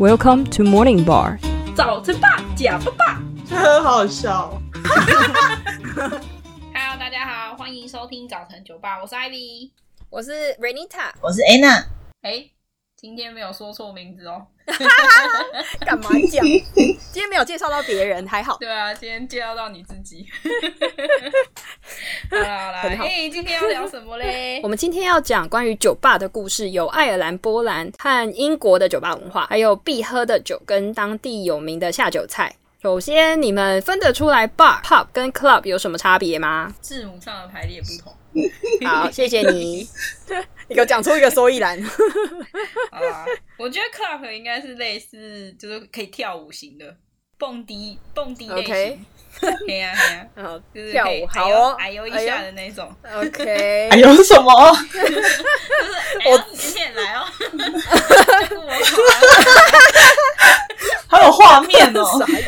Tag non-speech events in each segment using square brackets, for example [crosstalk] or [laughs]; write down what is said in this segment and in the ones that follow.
Welcome to Morning Bar。早晨吧，假爸爸。很好笑。[laughs] Hello，大家好，欢迎收听早晨酒吧，我是 Ivy。我是 Renita，我是 Anna，哎，今天没有说错名字哦。[laughs] 干嘛讲？今天没有介绍到别人，还好。对啊，今天介绍到你自己。[laughs] 好啦好啦，很好哎，今天要聊什么嘞 [laughs] 我？们今天要讲关于酒吧的故事，有爱尔兰、波兰和英国的酒吧文化，还有必喝的酒跟当地有名的下酒菜。首先，你们分得出来 bar、pub 跟 club 有什么差别吗？字母上的排列不同。好，谢谢你，[laughs] 你给我讲出一个所以然。[laughs] 好啦，我觉得 club 应该是类似，就是可以跳舞型的，蹦迪蹦迪类 OK 型。[laughs] 嘿呀嘿呀，好，就是跳舞可以哎呦好哦，哎呦一下的那种。OK，[laughs] 哎呦什么？我你今天也来哦，我 [laughs] 好有画面哦！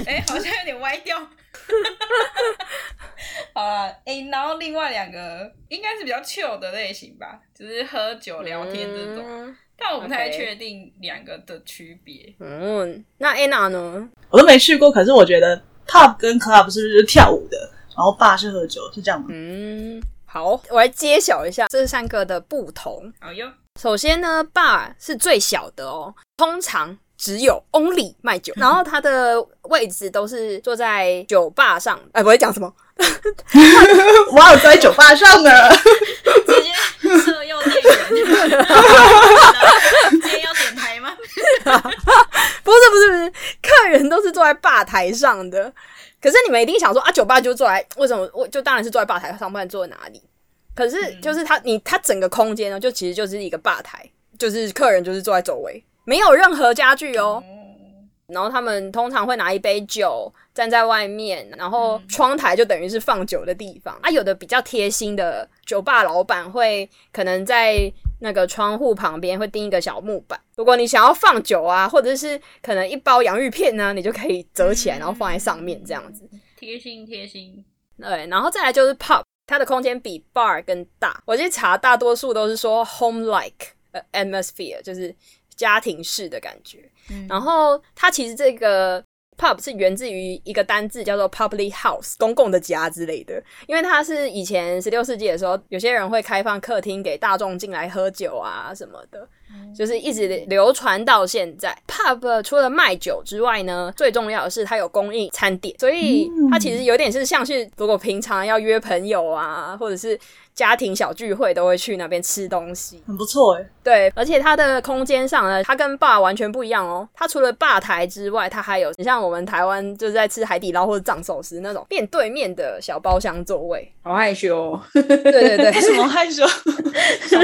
哎、好像有点歪掉。好了，哎、然后另外两个应该是比较 chill 的类型吧，就是喝酒聊天这种，嗯但我不太确定两个的区别。嗯，那 Anna 呢？我都没去过，可是我觉得 pub 跟 club 是不是跳舞的，然后 bar 是喝酒，是这样吗？嗯，好，我来揭晓一下这三个的不同。好哟，首先呢，bar 是最小的哦，通常只有 only 卖酒，然后它的位置都是坐在酒吧上。哎，我在讲什么？[laughs] 哇，我在酒吧上呢，直接色诱店员。今天 [laughs] 要点台吗？[laughs] 不是不是不是，客人都是坐在吧台上的。可是你们一定想说啊，酒吧就坐在为什么？我就当然是坐在吧台上，不然坐在哪里？可是就是他，你他整个空间呢，就其实就是一个吧台，就是客人就是坐在周围，没有任何家具哦。然后他们通常会拿一杯酒站在外面，然后窗台就等于是放酒的地方。啊，有的比较贴心的酒吧老板会可能在那个窗户旁边会钉一个小木板，如果你想要放酒啊，或者是可能一包洋芋片呢，你就可以折起来，然后放在上面这样子。贴心贴心。对，然后再来就是 pub，它的空间比 bar 更大。我去查，大多数都是说 home like 呃 atmosphere，就是家庭式的感觉。然后它其实这个 pub 是源自于一个单字叫做 public house，公共的家之类的。因为它是以前十六世纪的时候，有些人会开放客厅给大众进来喝酒啊什么的。就是一直流传到现在。Pub 除了卖酒之外呢，最重要的是它有供应餐点，所以它其实有点是像是如果平常要约朋友啊，或者是家庭小聚会，都会去那边吃东西。很不错哎。对，而且它的空间上呢，它跟坝完全不一样哦。它除了吧台之外，它还有你像我们台湾就是在吃海底捞或者藏寿司那种面对面的小包厢座位。好害羞、哦，对对对，[laughs] 为什么害羞？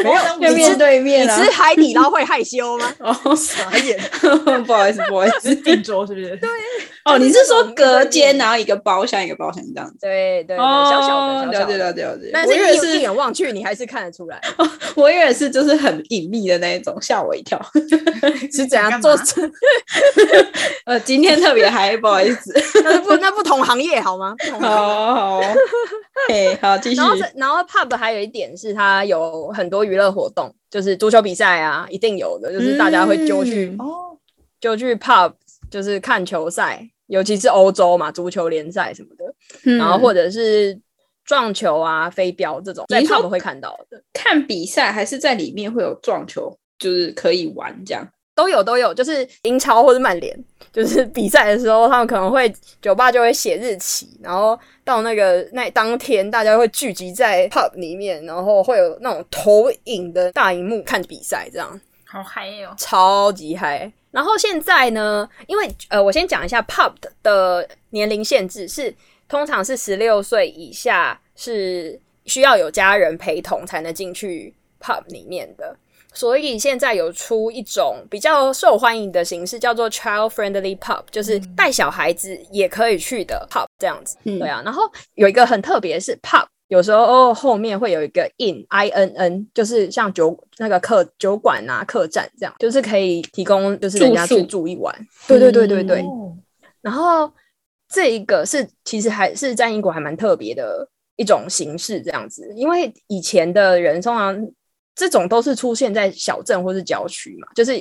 没有就面对面啊！你吃海底捞会害羞吗？[laughs] 哦，傻眼，[laughs] 不好意思，不好意思。[laughs] 是定桌是不是？对，哦，你是说隔间，然后一个包厢一个包厢这样子？对对小小的，小小了解的。了解了解。但是一一我以为是，眼望去，你还是看得出来 [laughs] 我以为是就是很隐秘的那一种，吓我一跳。[laughs] 是怎样做。[laughs] 呃，今天特别嗨，不好意思。那不那不同行业好吗？好好，嘿，好，继续然。后然后 pub 还有一点是它有很多娱乐活动，就是足球比赛啊，一定有的，就是大家会揪去、嗯哦，就去 pub，就是看球赛，尤其是欧洲嘛，足球联赛什么的，嗯然后或者是撞球啊、飞镖这种，在你是说 pub 会看到的。看比赛，还是在里面会有撞球，就是可以玩这样。都有都有，就是英超或者曼联，就是比赛的时候，他们可能会酒吧就会写日期，然后到那个那当天，大家会聚集在 pub 里面，然后会有那种投影的大荧幕看比赛，这样好嗨哦！超级嗨。然后现在呢，因为呃，我先讲一下 pub 的年龄限制是通常是十六岁以下是需要有家人陪同才能进去 pub 里面的。所以现在有出一种比较受欢迎的形式，叫做 child friendly pub，就是带小孩子也可以去的 pub 这样子。嗯对啊，然后有一个很特别是 pub，有时候后面会有一个 in i n n，就是像酒那个客酒馆啊、客栈这样，就是可以提供就是人家去住一晚。对对对对对。哦然后这一个是其实还是在英国还蛮特别的一种形式，这样子，因为以前的人通常这种都是出现在小镇或是郊区嘛，就是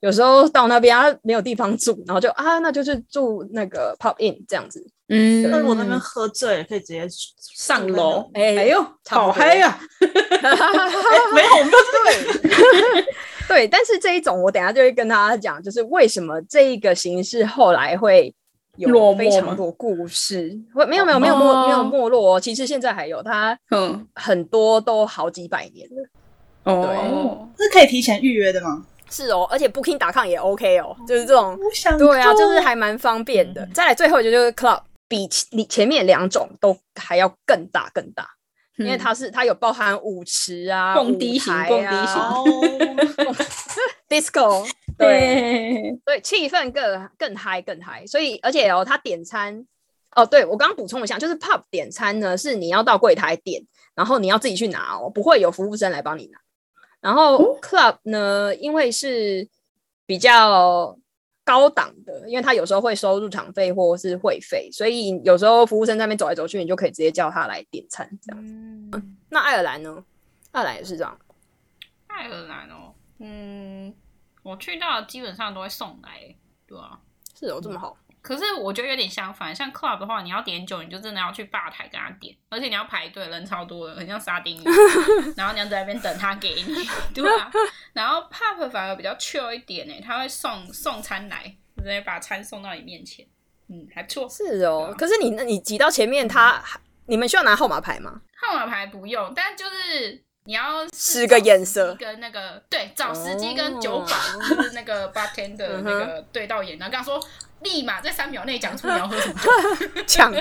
有时候到那边啊没有地方住，然后就啊那就是住那个 pop in 这样子。嗯，那如果那边喝醉，可以直接上楼，哎哎呦，好嗨呀！[laughs] 没有，我们对 [laughs] 对，但是这一种我等下就会跟大家讲，就是为什么这一个形式后来会有非常吗多故事。会没有没有没有没没有哦没落哦，其实现在还有，它嗯，很多都好几百年了。哦，是可以提前预约的吗？是哦，而且 Booking.com 也 OK 哦，就是这种对啊，就是还蛮方便的。再来最后一个就是 Club，比其你前面两种都还要更大更大，因为它是它有包含舞池啊、蹦迪型舞台蹦迪型，[laughs] disco，[laughs] 对对，对，气氛更更嗨更嗨。所以而且哦，他点餐哦，对我刚刚补充一下，就是 pub 点餐呢是你要到柜台点，然后你要自己去拿哦，不会有服务生来帮你拿。然后 club 呢，因为是比较高档的，因为他有时候会收入场费或是会费，所以有时候服务生在那边走来走去，你就可以直接叫他来点餐这样。嗯，那爱尔兰呢？爱尔兰也是这样。爱尔兰哦，嗯，我去到基本上都会送来，对啊。是哦，这么好。可是我觉得有点相反，像 club 的话，你要点酒，你就真的要去吧台跟他点，而且你要排队，人超多的，很像沙丁鱼，[laughs] 然后你要在那边等他给你，[laughs] 对吧、然后 pub 反而比较 chill 一点呢，他会送送餐来，直接把餐送到你面前，嗯，还不错。是哦可是你那你挤到前面他，你们需要拿号码牌吗？号码牌不用，但就是你要使个眼色跟那个对找司机跟酒保，哦就是那个 bartender 那个对到眼，然后跟他说立马在三秒内讲出你要喝什么酒，[laughs] 抢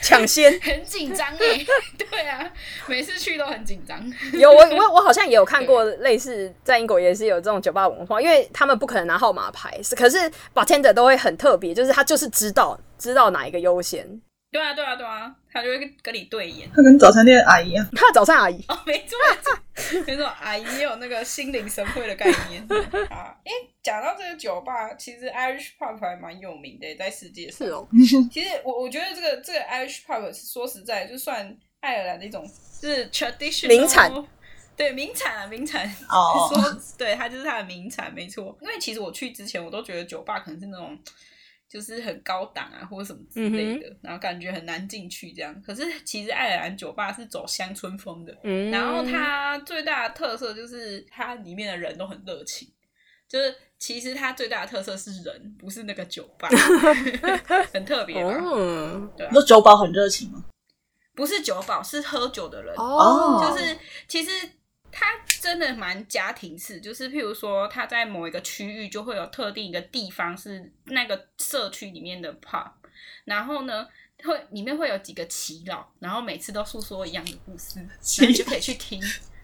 抢先。[laughs] 很紧张哎，对啊，每次去都很紧张。有我我我好像也有看过类似在英国也是有这种酒吧文化，因为他们不可能拿号码牌，是可是 bartender 都会很特别，就是他就是知道知道哪一个优先。对啊，对啊，对啊，他就会跟你对眼。他跟早餐店阿姨一样，他的早餐阿姨哦，没错，没错，没错，阿姨也有那个心领神会的概念 [laughs] 啊。哎，讲到这个酒吧，其实 Irish pub 还蛮有名的，在世界上。是哦，[laughs] 其实我我觉得这个这个 Irish pub 说实在，就算爱尔兰的一种就是 traditional 名产，对名产啊名产。哦 [laughs] 说对，它就是它的名产，没错。因为其实我去之前，我都觉得酒吧可能是那种就是很高档啊，或者什么之类的，然后感觉很难进去这样。可是其实爱尔兰酒吧是走乡村风的，嗯，然后它最大的特色就是它里面的人都很热情，就是其实它最大的特色是人，不是那个酒吧，[laughs] [laughs] 很特别吧？哦对啊你，说酒保很热情吗？不是酒保，是喝酒的人，哦就是其实它真的蛮家庭式，就是譬如说，它在某一个区域就会有特定一个地方是那个社区里面的 pub，然后呢。会里面会有几个祈老，然后每次都诉说一样的故事，然后你就可以去听，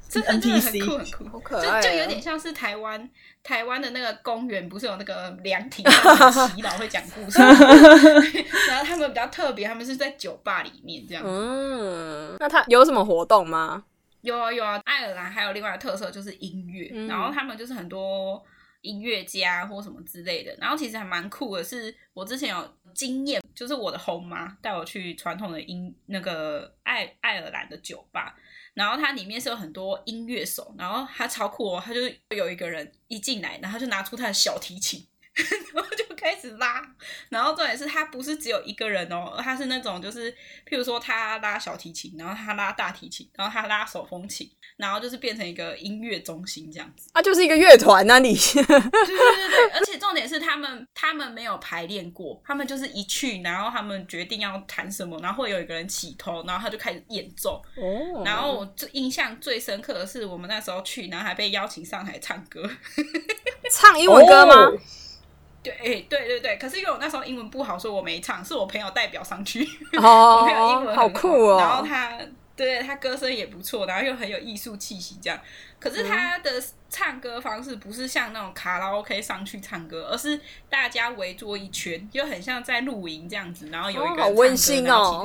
真的真的很酷很酷，好可爱哦就就有点像是台湾台湾的那个公园，不是有那个凉亭，祈老会讲故事，[laughs] 然后他们比较特别，他们是在酒吧里面这样。嗯，那他有什么活动吗？有啊有啊，爱尔兰还有另外的特色就是音乐，嗯。然后他们就是很多音乐家或什么之类的，然后其实还蛮酷的是，我之前有经验，就是我的红妈带我去传统的音那个爱爱尔兰的酒吧，然后它里面是有很多音乐手，然后他超酷哦，他就是有一个人一进来，然后就拿出他的小提琴。[laughs] 然后就开始拉，然后重点是他不是只有一个人哦，他是那种就是，譬如说他拉小提琴，然后他拉大提琴，然后他拉手风琴，然后就是变成一个音乐中心这样子。啊，就是一个乐团啊，你对对对对，而且重点是他们他们没有排练过，他们就是一去，然后他们决定要弹什么，然后会有一个人起头，然后他就开始演奏。哦然后我最印象最深刻的是，我们那时候去，然后还被邀请上台唱歌。[laughs] 唱英文歌吗？哦对，哎对对对，可是因为我那时候英文不好，所以我没唱，是我朋友代表上去。哦 [laughs] 我朋友英文很好酷哦！然后他对他歌声也不错，然后又很有艺术气息，这样。可是他的唱歌方式不是像那种卡拉 OK 上去唱歌，而是大家围坐一圈，就很像在露营这样子，然后有一个哦好温馨哦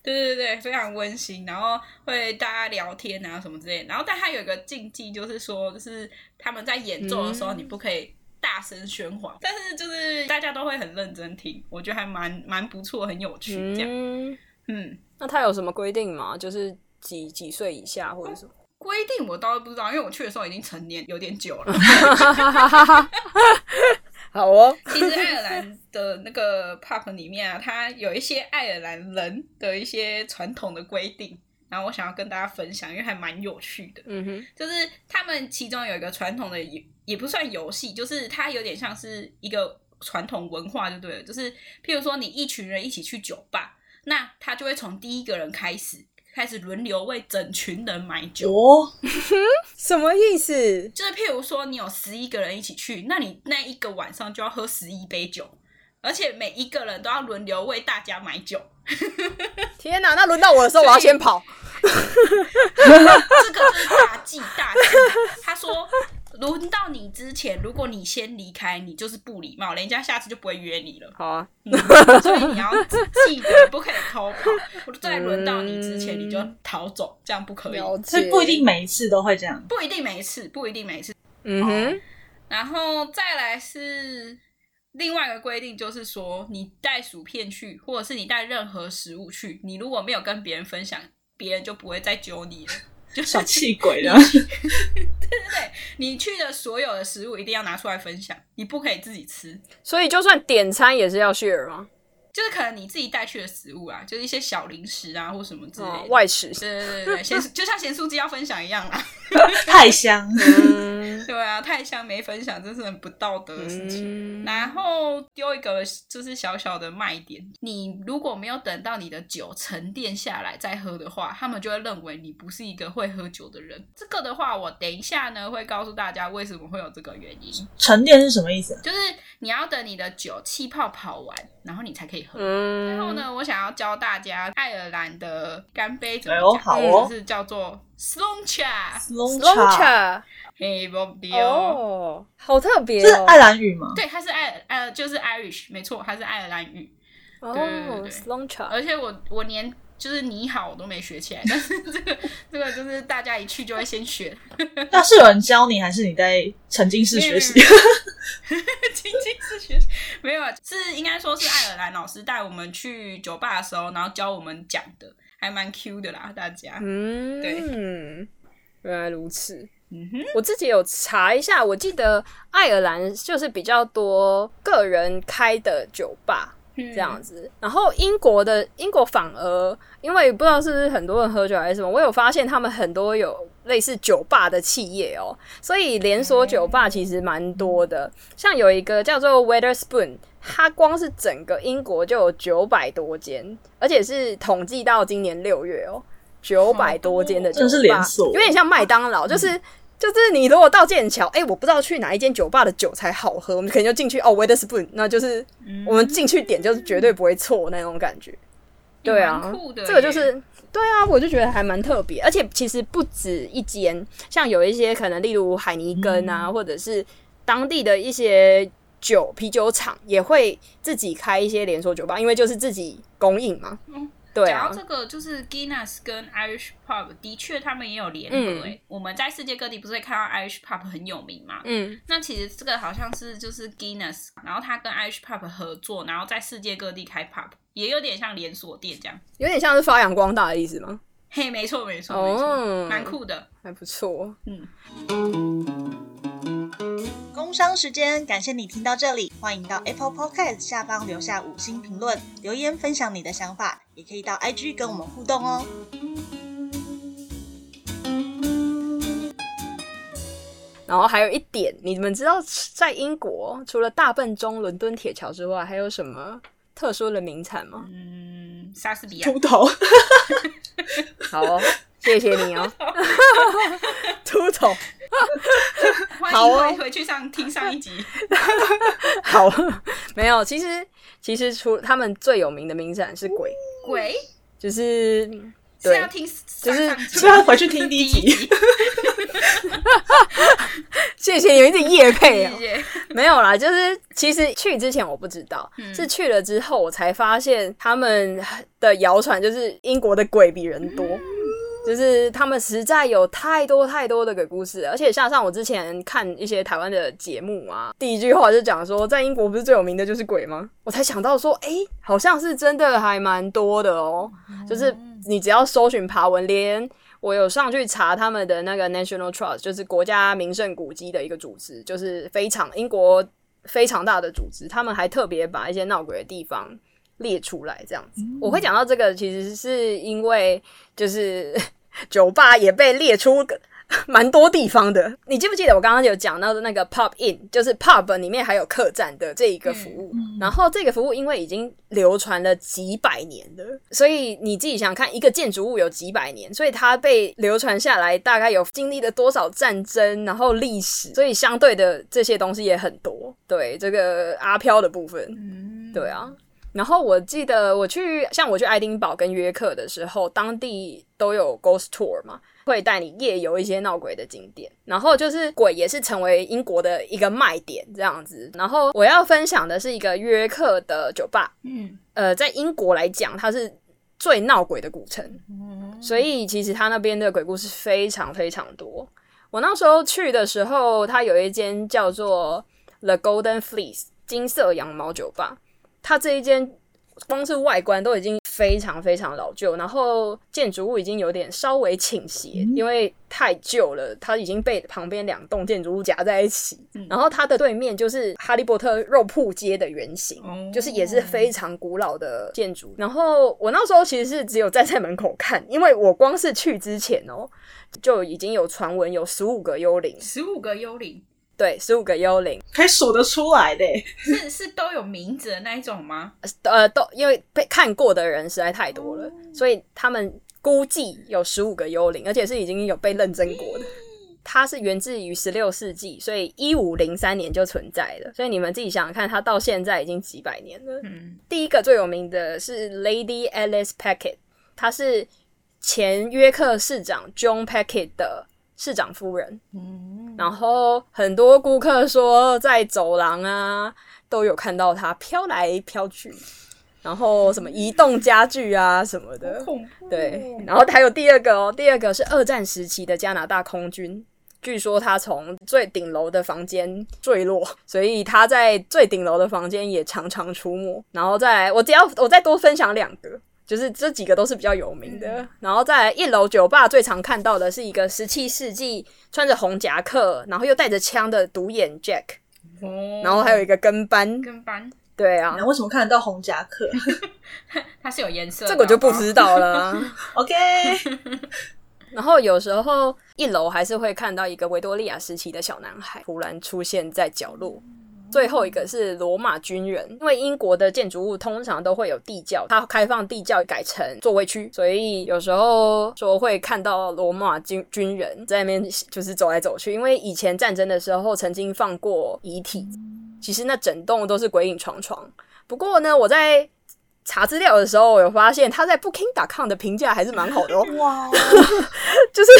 对对对对，非常温馨，然后会大家聊天啊什么之类的。然后，但他有一个禁忌，就是说，就是他们在演奏的时候，嗯你不可以大声喧哗，但是就是大家都会很认真听，我觉得还蛮蛮不错，很有趣这样。嗯，嗯，那他有什么规定吗？就是几几岁以下或者什么？规定我倒是不知道，因为我去的时候已经成年有点久了。[laughs] 好哦，其实爱尔兰的那个 pub 里面啊，它有一些爱尔兰人的一些传统的规定，然后我想要跟大家分享，因为还蛮有趣的。嗯哼，就是他们其中有一个传统的也也不算游戏，就是它有点像是一个传统文化就对了。就是譬如说你一群人一起去酒吧，那他就会从第一个人开始。开始轮流为整群人买酒，哦，[laughs] 什么意思？就是譬如说你有十一个人一起去，那你那一个晚上就要喝十一杯酒，而且每一个人都要轮流为大家买酒。[laughs] 天哪！那轮到我的时候，我要先跑。[laughs] 这个就是大忌大忌。他说，轮到你之前，如果你先离开，你就是不礼貌，人家下次就不会约你了。好啊，嗯所以你要记得不可以偷跑。我在轮到你之前，你就逃走，这样不可以。所以不一定每一次都会这样。不一定每一次，不一定每一次。嗯哼，然后再来是另外一个规定，就是说你带薯片去，或者是你带任何食物去，你如果没有跟别人分享，别人就不会再揪你了。就是小气鬼了，对对对，你去的所有的食物一定要拿出来分享，你不可以自己吃。所以就算点餐也是要 share 吗？就是可能你自己带去的食物啊，就是一些小零食啊或什么之类的。哦，外食。对对对对，咸就像咸酥鸡要分享一样啦。[laughs] 太香。嗯 [laughs] 对啊，太香没分享，真是很不道德的事情。嗯然后丢一个就是小小的卖点，你如果没有等到你的酒沉淀下来再喝的话，他们就会认为你不是一个会喝酒的人。这个的话，我等一下呢会告诉大家为什么会有这个原因，沉淀是什么意思？就是你要等你的酒气泡跑完，然后你才可以喝。嗯，最后呢，我想要教大家爱尔兰的干杯怎么讲，好哦就是叫做 sloncha，Long Long cha，cha 嘿，不丢。哦，好特别哦。这是爱尔兰语吗？对，它是爱呃，就是 Irish，没错，它是爱尔兰语。哦对对对，Long cha，而且我我连就是你好我都没学起来，但是这个这个就是大家一去就会先学，[laughs] 那是有人教你，还是你在沉浸式学习？[laughs] 沉浸式学习，没有，啊，是应该说是爱尔兰老师带我们去酒吧的时候，然后教我们讲的，还蛮 Q 的啦，大家。嗯，对原来如此。嗯哼，我自己有查一下，我记得爱尔兰就是比较多个人开的酒吧这这样子，然后英国的英国反而因为不知道是不是很多人喝酒还是什么，我有发现他们很多有类似酒吧的企业哦，所以连锁酒吧其实蛮多的，像有一个叫做 Weatherspoon。它光是整个英国就有九百多间，而且是统计到今年六月哦，九百多间的酒吧，真的是连锁有点像麦当劳，就是就是你如果到剑桥，哎、我不知道去哪一间酒吧的酒才好喝，我们可能就进去哦 w e a t h e r s p o o n 那就是我们进去点就是绝对不会错那种感觉。对啊。酷的，这个就是对啊，我就觉得还蛮特别，而且其实不止一间，像有一些可能例如海尼根啊，或者是当地的一些酒啤酒厂也会自己开一些连锁酒吧，因为就是自己供应嘛。嗯对啊讲到，这个，就是 Guinness 跟 Irish Pub，的确他们也有联合、嗯欸。我们在世界各地不是会看到 Irish Pub 很有名嘛？嗯，那其实这个好像是就是 Guinness，然后他跟 Irish Pub 合作，然后在世界各地开 pub，也有点像连锁店这样。有点像是发扬光大的意思吗？嘿，没错没错没错，哦，蛮酷的。还不错。嗯工商时间，感谢你听到这里，欢迎到 Apple Podcast 下方留下五星评论，留言分享你的想法，也可以到 IG 跟我们互动哦。然后还有一点，你们知道在英国除了大笨钟、伦敦铁桥之外，还有什么特殊的名产吗？嗯，莎士比亚秃头，[laughs] 好哦，谢谢你哦，[laughs] [laughs] 秃头。[laughs] 欢好哦回回去上听上一集。[laughs] 好，[laughs] 没有，其实其实除他们最有名的名展是鬼，鬼就是对是要，听就是是要回去听第一集？谢谢你们一点夜配哦谢。谢。没有啦，就是其实去之前我不知道，嗯是去了之后我才发现他们的谣传就是英国的鬼比人多。就是他们实在有太多太多的鬼故事，而且像上我之前看一些台湾的节目啊，第一句话就讲说，在英国不是最有名的就是鬼吗？我才想到说，哎、好像是真的还蛮多的哦。就是你只要搜寻爬文，连我有上去查他们的那个 National Trust，就是国家名胜古迹的一个组织，就是非常英国非常大的组织，他们还特别把一些闹鬼的地方列出来，这样子。我会讲到这个，其实是因为就是酒吧也被列出蛮多地方的，你记不记得我刚刚有讲到的那个 Pub In，就是 Pub 里面还有客栈的这一个服务？然后这个服务因为已经流传了几百年了，所以你自己想想看，一个建筑物有几百年，所以它被流传下来，大概有经历了多少战争，然后历史，所以相对的这些东西也很多。对这个阿飘的部分，对啊。然后我记得我去像我去爱丁堡跟约克的时候，当地都有 Ghost Tour 嘛。会带你夜游一些闹鬼的景点，然后就是鬼也是成为英国的一个卖点这样子。然后我要分享的是一个约克的酒吧，嗯，呃，在英国来讲，它是最闹鬼的古城，所以其实它那边的鬼故事非常非常多。我那时候去的时候，它有一间叫做 The Golden Fleece 金色羊毛酒吧，它这一间光是外观都已经。非常非常老旧，然后建筑物已经有点稍微倾斜，因为太旧了，它已经被旁边两栋建筑物夹在一起。然后它的对面就是哈利波特肉铺街的原型，就是也是非常古老的建筑。然后我那时候其实是只有站在门口看，因为我光是去之前哦，就已经有传闻有十五个幽灵，十五个幽灵。对，十五个幽灵，可以数得出来的，是是都有名字的那一种吗？呃，都因为被看过的人实在太多了，所以他们估计有十五个幽灵，而且是已经有被认真过的。它是源自于十六世纪，所以一五零三年就存在了。所以你们自己想想看，它到现在已经几百年了。嗯，第一个最有名的是 Lady Alice Packet，她是前约克市长 John Packet 的。市长夫人，嗯，然后很多顾客说在走廊啊都有看到它飘来飘去，然后什么移动家具啊什么的，对，然后还有第二个哦，第二个是二战时期的加拿大空军，据说他从最顶楼的房间坠落，所以他在最顶楼的房间也常常出没。然后再来，我只要我再多分享两个。就是这几个都是比较有名的，然后在一楼酒吧最常看到的是一个十七世纪穿着红夹克，然后又带着枪的独眼 Jack，哦，然后还有一个跟班，跟班，对啊，为什么看得到红夹克？[laughs] 它是有颜色，这个我就不知道了。[laughs] OK，[laughs] 然后有时候一楼还是会看到一个维多利亚时期的小男孩突然出现在角落。最后一个是罗马军人，因为英国的建筑物通常都会有地窖，它开放地窖改成座位区，所以有时候说会看到罗马军军人在那边就是走来走去。因为以前战争的时候曾经放过遗体，其实那整栋都是鬼影幢幢。不过呢，我在查资料的时候我有发现，他在 Booking.com 的评价还是蛮好的哦，[laughs] 哇，[laughs] 就是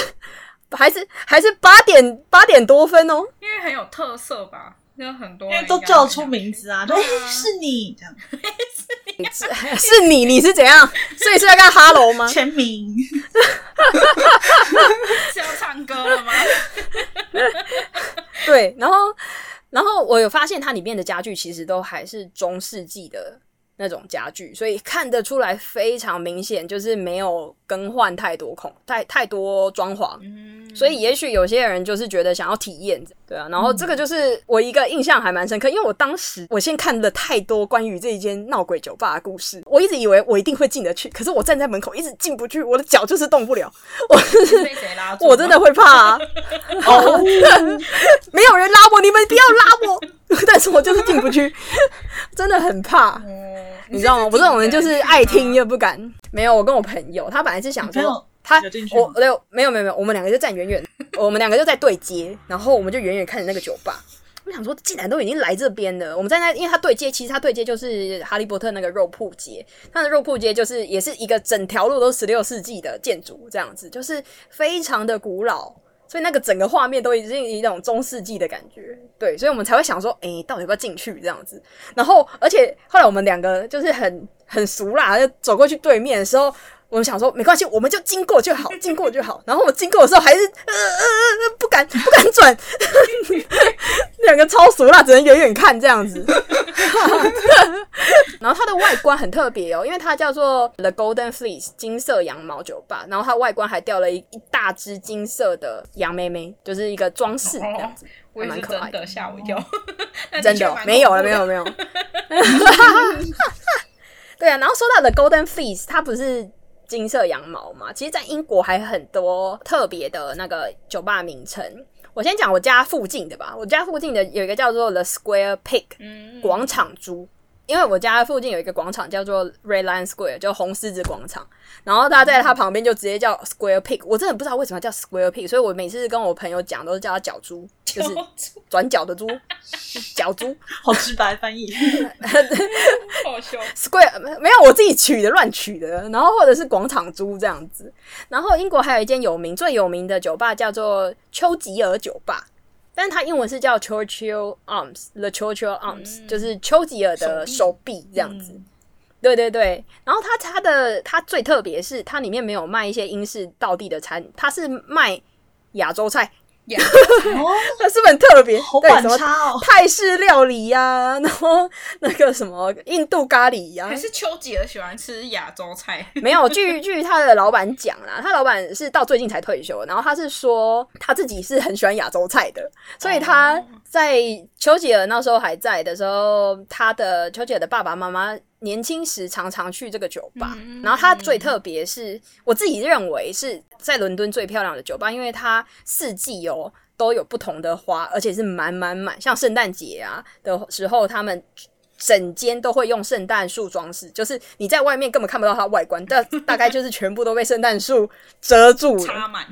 还是还是八点八点多分哦，因为很有特色吧。有很多，因为都叫出名字啊，对，是你这样，是 [laughs] 是你，你是怎样？所以是在干哈喽吗？[laughs] 签名，[laughs] 是要唱歌了吗？对，然后，然后我有发现它里面的家具其实都还是中世纪的。那种家具，所以看得出来非常明显，就是没有更换太多孔太太多装潢，所以也许有些人就是觉得想要体验，对啊。然后这个就是我一个印象还蛮深刻，因为我当时我先看了太多关于这一间闹鬼酒吧的故事，我一直以为我一定会进得去，可是我站在门口一直进不去，我的脚就是动不了，我被谁拉我真的会怕，哦，[laughs] 没有人拉我，你们不要拉我，[laughs] 但是我就是进不去，[laughs] 真的很怕。你知道吗？我这种人就是爱听又不敢。没有，我跟我朋友，他本来是想说他我没有没有没有我们两个就站远远，[laughs] 我们两个就在对接，然后我们就远远看着那个酒吧。我想说，既然都已经来这边了，我们在那，因为他对接，其实他对接就是哈利波特那个肉铺街，他的肉铺街就是也是一个整条路都十六世纪的建筑，这样子就是非常的古老。所以那个整个画面都已经一种中世纪的感觉，对，所以我们才会想说，哎，到底要不要进去这样子？然后，而且后来我们两个就是很很熟啦，就走过去对面的时候，我们想说没关系，我们就经过就好，[laughs] 经过就好。然后我们经过的时候还是呃呃呃不敢 [laughs] 不敢转，[laughs] 两个超熟啦，只能远远看这样子。然后它的外观很特别哦，因为它叫做 The Golden Fleece 金色羊毛酒吧，然后它外观还掉了一一大只金色的羊妹妹，就是一个装饰这样子，我也是蛮可爱的吓我一跳，那真的没有了，没有没有。对啊，然后说到的 Golden Fleece，它不是金色羊毛嘛？其实，在英国还有很多特别的那个酒吧名称。我先讲我家附近的吧，我家附近的有一个叫做 The Square Pig 嗯，广场猪。因为我家附近有一个广场叫做 Red Lion Square，叫红狮子广场，然后他在它旁边就直接叫 Square Pig，我真的不知道为什么叫 Square Pig，所以我每次跟我朋友讲都是叫它角猪，就是转角的猪，角猪。好直白翻译。好凶，Square 没没有我自己取的乱取的，然后或者是广场猪这样子。然后英国还有一间有名最有名的酒吧叫做丘吉尔酒吧，但是它英文是叫 Churchill Arms，The Churchill Arms，、就是丘吉尔的手臂这样子。对对对，然后它它的它最特别是它里面没有卖一些英式道地的餐，它是卖亚洲菜，呀，哦，它是不是很特别？好对，什么反差哦。泰式料理呀、[laughs] 然后那个什么印度咖喱呀、还是丘吉尔喜欢吃亚洲菜，[laughs] 没有，据据他的老板讲啦，他老板是到最近才退休，然后他是说他自己是很喜欢亚洲菜的，所以他在丘吉尔那时候还在的时候，他的丘吉尔的爸爸妈妈年轻时常常去这个酒吧，然后它最特别是我自己认为是在伦敦最漂亮的酒吧，因为它四季哦都有不同的花，而且是满满满，像圣诞节啊的时候，他们。整间都会用圣诞树装饰，就是你在外面根本看不到它外观，但大概就是全部都被圣诞树遮住了。插满，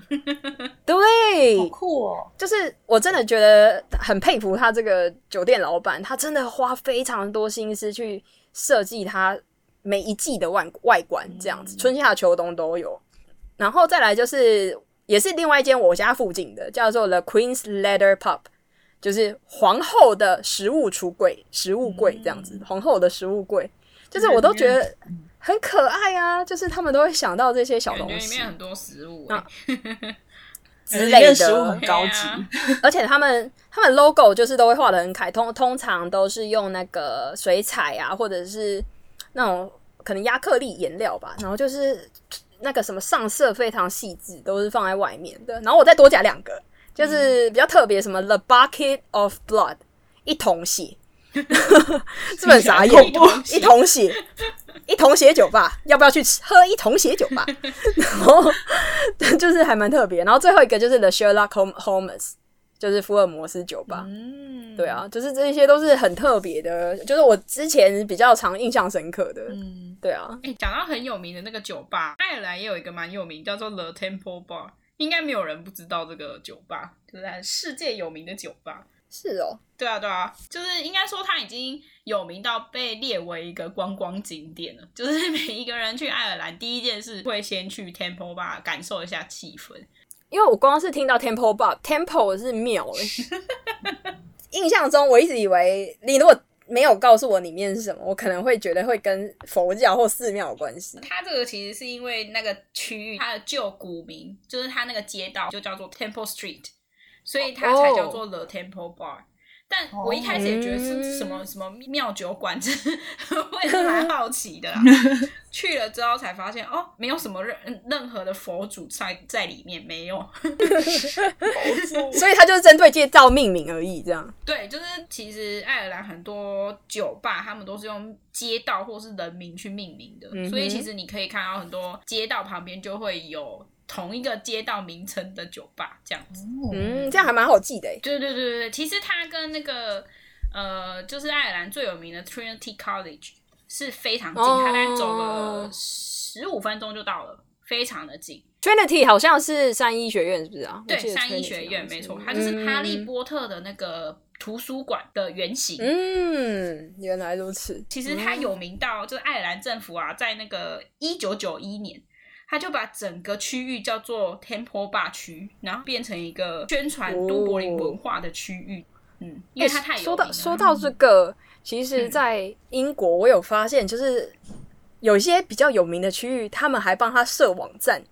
对，好酷哦！就是我真的觉得很佩服他这个酒店老板，他真的花非常多心思去设计它每一季的外外观，这样子，春夏秋冬都有。然后再来就是，也是另外一间我家附近的，叫做 The Queen's Leather Pub，就是皇后的食物橱柜、食物柜这样子，皇后的食物柜，就是我都觉得很可爱啊，就是他们都会想到这些小东西里面很多食物、啊 [laughs] 之类的，食物很高级，而且他们他们 logo 就是都会画的很开，通通常都是用那个水彩啊，或者是那种可能亚克力颜料吧，然后就是那个什么上色非常细致，都是放在外面的。然后我再多加两个，就是比较特别，什么 The Bucket of Blood 一桶血，[laughs] 是不是很傻眼？一桶血一桶血，酒吧，要不要去吃喝一桶血酒吧？然后 [laughs] 就是还蛮特别。然后最后一个就是 The Sherlock Holm- Holmes，就是福尔摩斯酒吧。嗯，对啊，就是这些都是很特别的，就是我之前比较常印象深刻的。嗯，对啊，哎、讲到很有名的那个酒吧，爱尔兰也有一个蛮有名，叫做 The Temple Bar，应该没有人不知道这个酒吧，就是很世界有名的酒吧。是哦，对啊，对啊，就是应该说它已经有名到被列为一个观光景点了。就是每一个人去爱尔兰，第一件事会先去 Temple Bar 感受一下气氛。因为我光是听到 Temple Bar，Temple 是庙欸。[laughs] 印象中我一直以为你如果没有告诉我里面是什么，我可能会觉得会跟佛教或寺庙有关系。它这个其实是因为那个区域它的旧古名，就是它那个街道就叫做 Temple Street，所以它才叫做 The Temple Bar。但我一开始也觉得是什么什么庙酒馆，这我也是蛮好奇的啦。[laughs] 去了之后才发现，哦，没有什么任任何的佛祖在在里面，没有。[laughs] 所以 [laughs] 它就是针对街道命名而已，这样。对，就是其实爱尔兰很多酒吧，他们都是用街道或是人名去命名的，嗯所以其实你可以看到很多街道旁边就会有同一个街道名称的酒吧这样子。嗯，这样还蛮好记的诶。对对对对对，其实它跟那个呃，就是爱尔兰最有名的 Trinity College 是非常近，哦它大概走了十五分钟就到了，非常的近。Trinity 好像是三一学院，是不是啊？我对，三一学院没错，它就是哈利波特的那个图书馆的原型。嗯，原来如此。其实它有名到，就是爱尔兰政府啊，在那个一九九一年，他就把整个区域叫做 Temple Bar 区，然后变成一个宣传都柏林文化的区域。嗯，因为它太有说到说到这个，其实，嗯在英国我有发现，就是有一些比较有名的区域，他们还帮他设网站，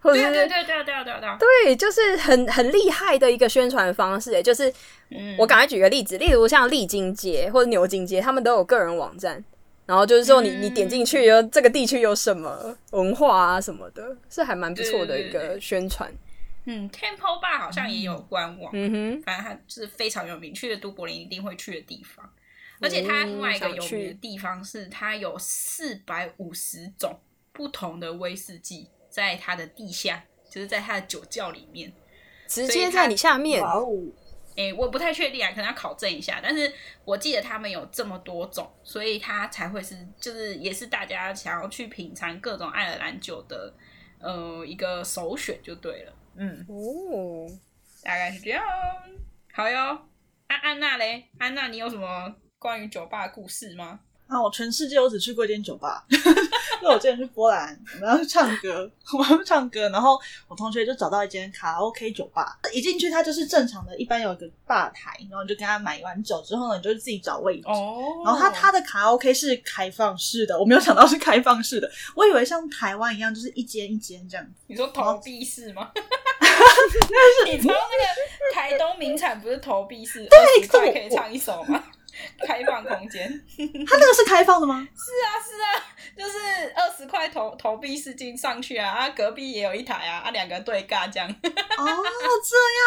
或者对对对对啊对啊对啊对啊，对，就是很很厉害的一个宣传方式。诶，就是嗯我赶快举个例子，例如像丽晶街或者牛津街，他们都有个人网站，然后就是说你你点进去，有这个地区有什么文化啊什么的，是还蛮不错的一个宣传。嗯，Temple Bar 好像也有官网，嗯哼，反正它是非常有名，去了都柏林一定会去的地方。而且它另外一个有名的地方是，它有四百五十种不同的威士忌在它的地下，就是在它的酒窖里面，直接在你下面。哇哦！哎，我不太确定啊，可能要考证一下。但是我记得他们有这么多种，所以它才会是，就是也是大家想要去品尝各种爱尔兰酒的，呃，一个首选就对了。嗯，哦，大概是这样。好哟，安安娜嘞，安娜，你有什么关于酒吧的故事吗？啊，我全世界我只去过一间酒吧，[laughs] 因为我之前去波兰，我们要去唱歌，我们要去唱歌，然后我同学就找到一间卡拉 OK 酒吧，一进去它就是正常的，一般有一个吧台，然后你就跟他买完酒之后呢，你就自己找位置。哦，然后它它的卡拉 OK 是开放式的，我没有想到是开放式的，我以为像台湾一样就是一间一间这样。你说投币式吗？[laughs] 你知道那个台东名产不是投币式，二十块可以唱一首吗？[laughs] 开放空间，它那个是开放的吗？是啊，是啊，就是二十块投投币式进上去啊，啊，隔壁也有一台啊，啊，两个对尬这样。哦，[laughs] 这样。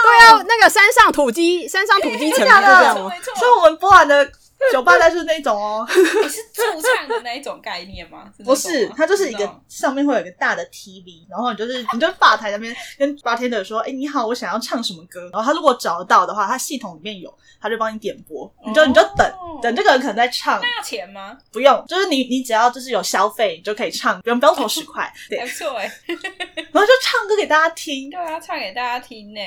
对啊，那个山上土鸡，山上土鸡城就这样吗？没错，所以我们波兰的 [laughs] 酒吧就是那种哦，你是驻唱的那一种概念吗？[laughs] 不是，它就是一个上面会有一个大的 TV，然后你就是 [laughs] 你就吧台那边跟 bartender 说，哎，你好，我想要唱什么歌，然后他如果找得到的话，他系统里面有，他就帮你点播，你就你就等等这个人可能在唱，那要钱吗？不用，就是你你只要就是有消费，你就可以唱，不用不用投十块，对，还不错哎，然后就唱歌给大家听，对啊，唱给大家听呢，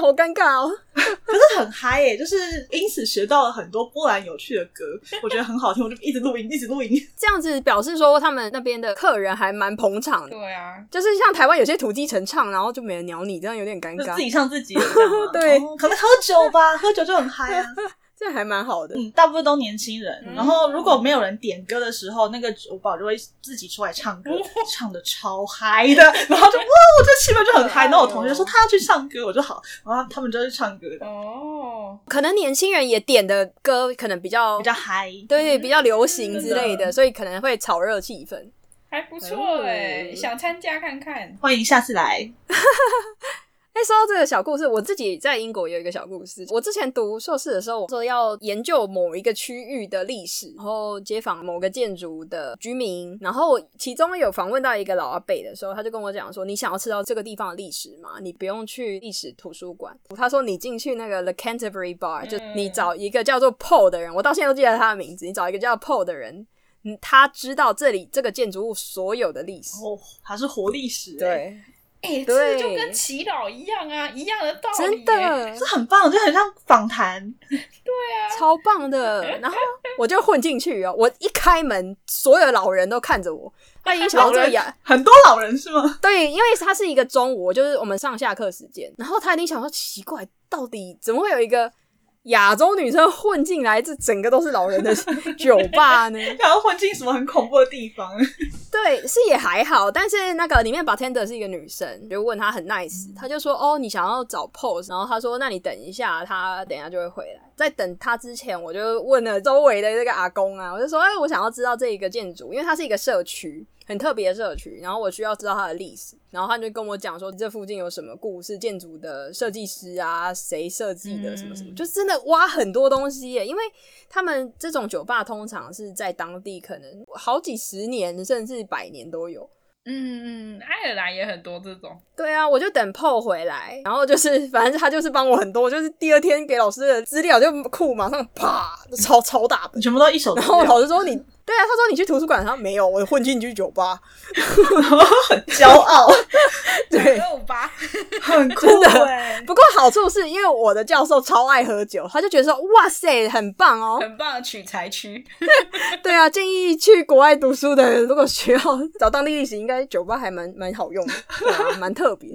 好尴尬哦，可是很嗨耶，就是因此学到了很多波兰有趣的歌，我觉得很好听，我就一直录音，一直录音，[laughs] 这样子表示说他们那边的客人还蛮捧场的，对啊，就是像台湾有些土鸡城唱，然后就没人鸟你，这样有点尴尬，自己唱自己，[laughs] 对，可能喝酒吧，喝酒就很嗨啊。[laughs] 这还蛮好的，嗯，大部分都年轻人。然后如果没有人点歌的时候，那个酒保就会自己出来唱歌，唱的超嗨的。然后就哇，我这气氛就很嗨。然后我同学说他要去唱歌，我就好，然后他们就去唱歌的。哦，可能年轻人也点的歌可能比较比较嗨，对，比较流行之类的，所以可能会炒热气氛，还不错哎，想参加看看，欢迎下次来。[laughs] 哎，说到这个小故事，我自己在英国有一个小故事。我之前读硕士的时候，我说要研究某一个区域的历史，然后街访某个建筑的居民，然后其中有访问到一个老阿伯的时候，他就跟我讲说：“你想要知道这个地方的历史吗？你不用去历史图书馆。”他说：“你进去那个 The Canterbury Bar，就你找一个叫做 Paul 的人，我到现在都记得他的名字。你找一个叫 Paul 的人，嗯，他知道这里这个建筑物所有的历史。哦，他是活历史，对。”哎，这就跟祈祷一样啊，一样的道理，真的，这很棒，就很像访谈，[laughs] 对啊，超棒的。[laughs] 然后我就混进去哦，我一开门，所有老人都看着我。那影响到这个呀，很多老人是吗？[laughs] 对，因为他是一个中午，就是我们上下课时间。然后他一定想说，奇怪，到底怎么会有一个？亚洲女生混进来，这整个都是老人的 [laughs] 酒吧呢。[laughs] 然后混进什么很恐怖的地方？对，是也还好，但是那个里面 bartender 是一个女生，就问她很 nice，她就说：“哦，你想要找 pose。”然后她说：“那你等一下，她等一下就会回来。”在等她之前，我就问了周围的这个阿公啊，我就说：“哎，我想要知道这一个建筑，因为它是一个社区。”很特别的社区，然后我需要知道它的历史，然后他就跟我讲说这附近有什么故事，建筑的设计师啊，谁设计的什么什么，就真的挖很多东西耶。因为他们这种酒吧通常是在当地可能好几十年甚至百年都有。嗯嗯，爱尔兰也很多这种。对啊，我就等 PO 回来，然后就是 [laughs] 反正他就是帮我很多，就是第二天给老师的资料就库马上啪超超大本，全部都一手。然后老师说你。对啊，他说你去图书馆，他没有，我混进去酒吧，很 [laughs] 骄傲。[laughs] 对，酒吧 [laughs] 很酷的。不过好处是因为我的教授超爱喝酒，他就觉得说哇塞，很棒哦，很棒的取材区。对啊，建议去国外读书的，如果需要找当地历史，应该酒吧还蛮蛮好用的，蛮特别。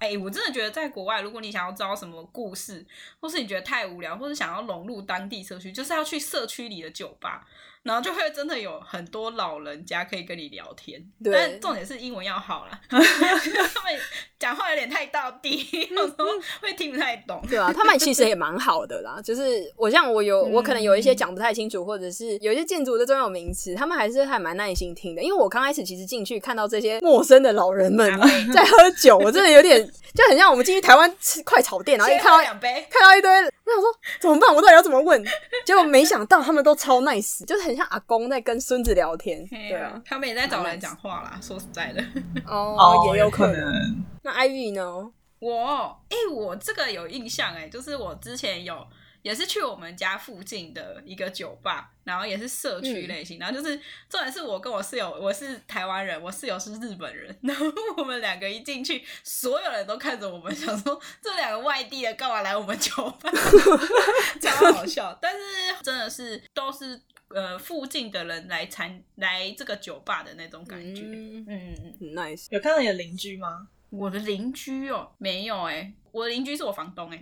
哎，我真的觉得在国外，如果你想要知道什么故事，或是你觉得太无聊，或是想要融入当地社区，就是要去社区里的酒吧。然后就会真的有很多老人家可以跟你聊天，对但重点是英文要好啦，[laughs] 他们讲话有点太到地，[laughs] 有时候会听不太懂。对啊，他们其实也蛮好的啦。就是我像我有我可能有一些讲不太清楚，或者是有一些建筑的专有名词，他们还是还蛮耐心听的。因为我刚开始其实进去看到这些陌生的老人们在喝酒，我真的有点就很像我们进去台湾吃快炒店，然后一看到喝两杯，看到一堆，我想说怎么办？我到底要怎么问？结果没想到他们都超 nice，就是很像阿公在跟孙子聊天。嘿对啊，，他们也在找人讲话啦。说实在的，[laughs] 哦，也有可能。能。那 Ivy 呢？我哎、我这个有印象哎，就是我之前有也是去我们家附近的一个酒吧，然后也是社区类型，然后就是重点是我跟我室友，我是台湾人，我室友是日本人，然后我们两个一进去，所有人都看着我们，想说这两个外地的干嘛来我们酒吧，[laughs] 超好笑。但是真的是都是呃附近的人来参来这个酒吧的那种感觉，嗯嗯，嗯 nice。有看到你的邻居吗？我的邻居哦，没有哎、我的邻居是我房东哎、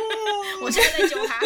[laughs] 我现在在揪他。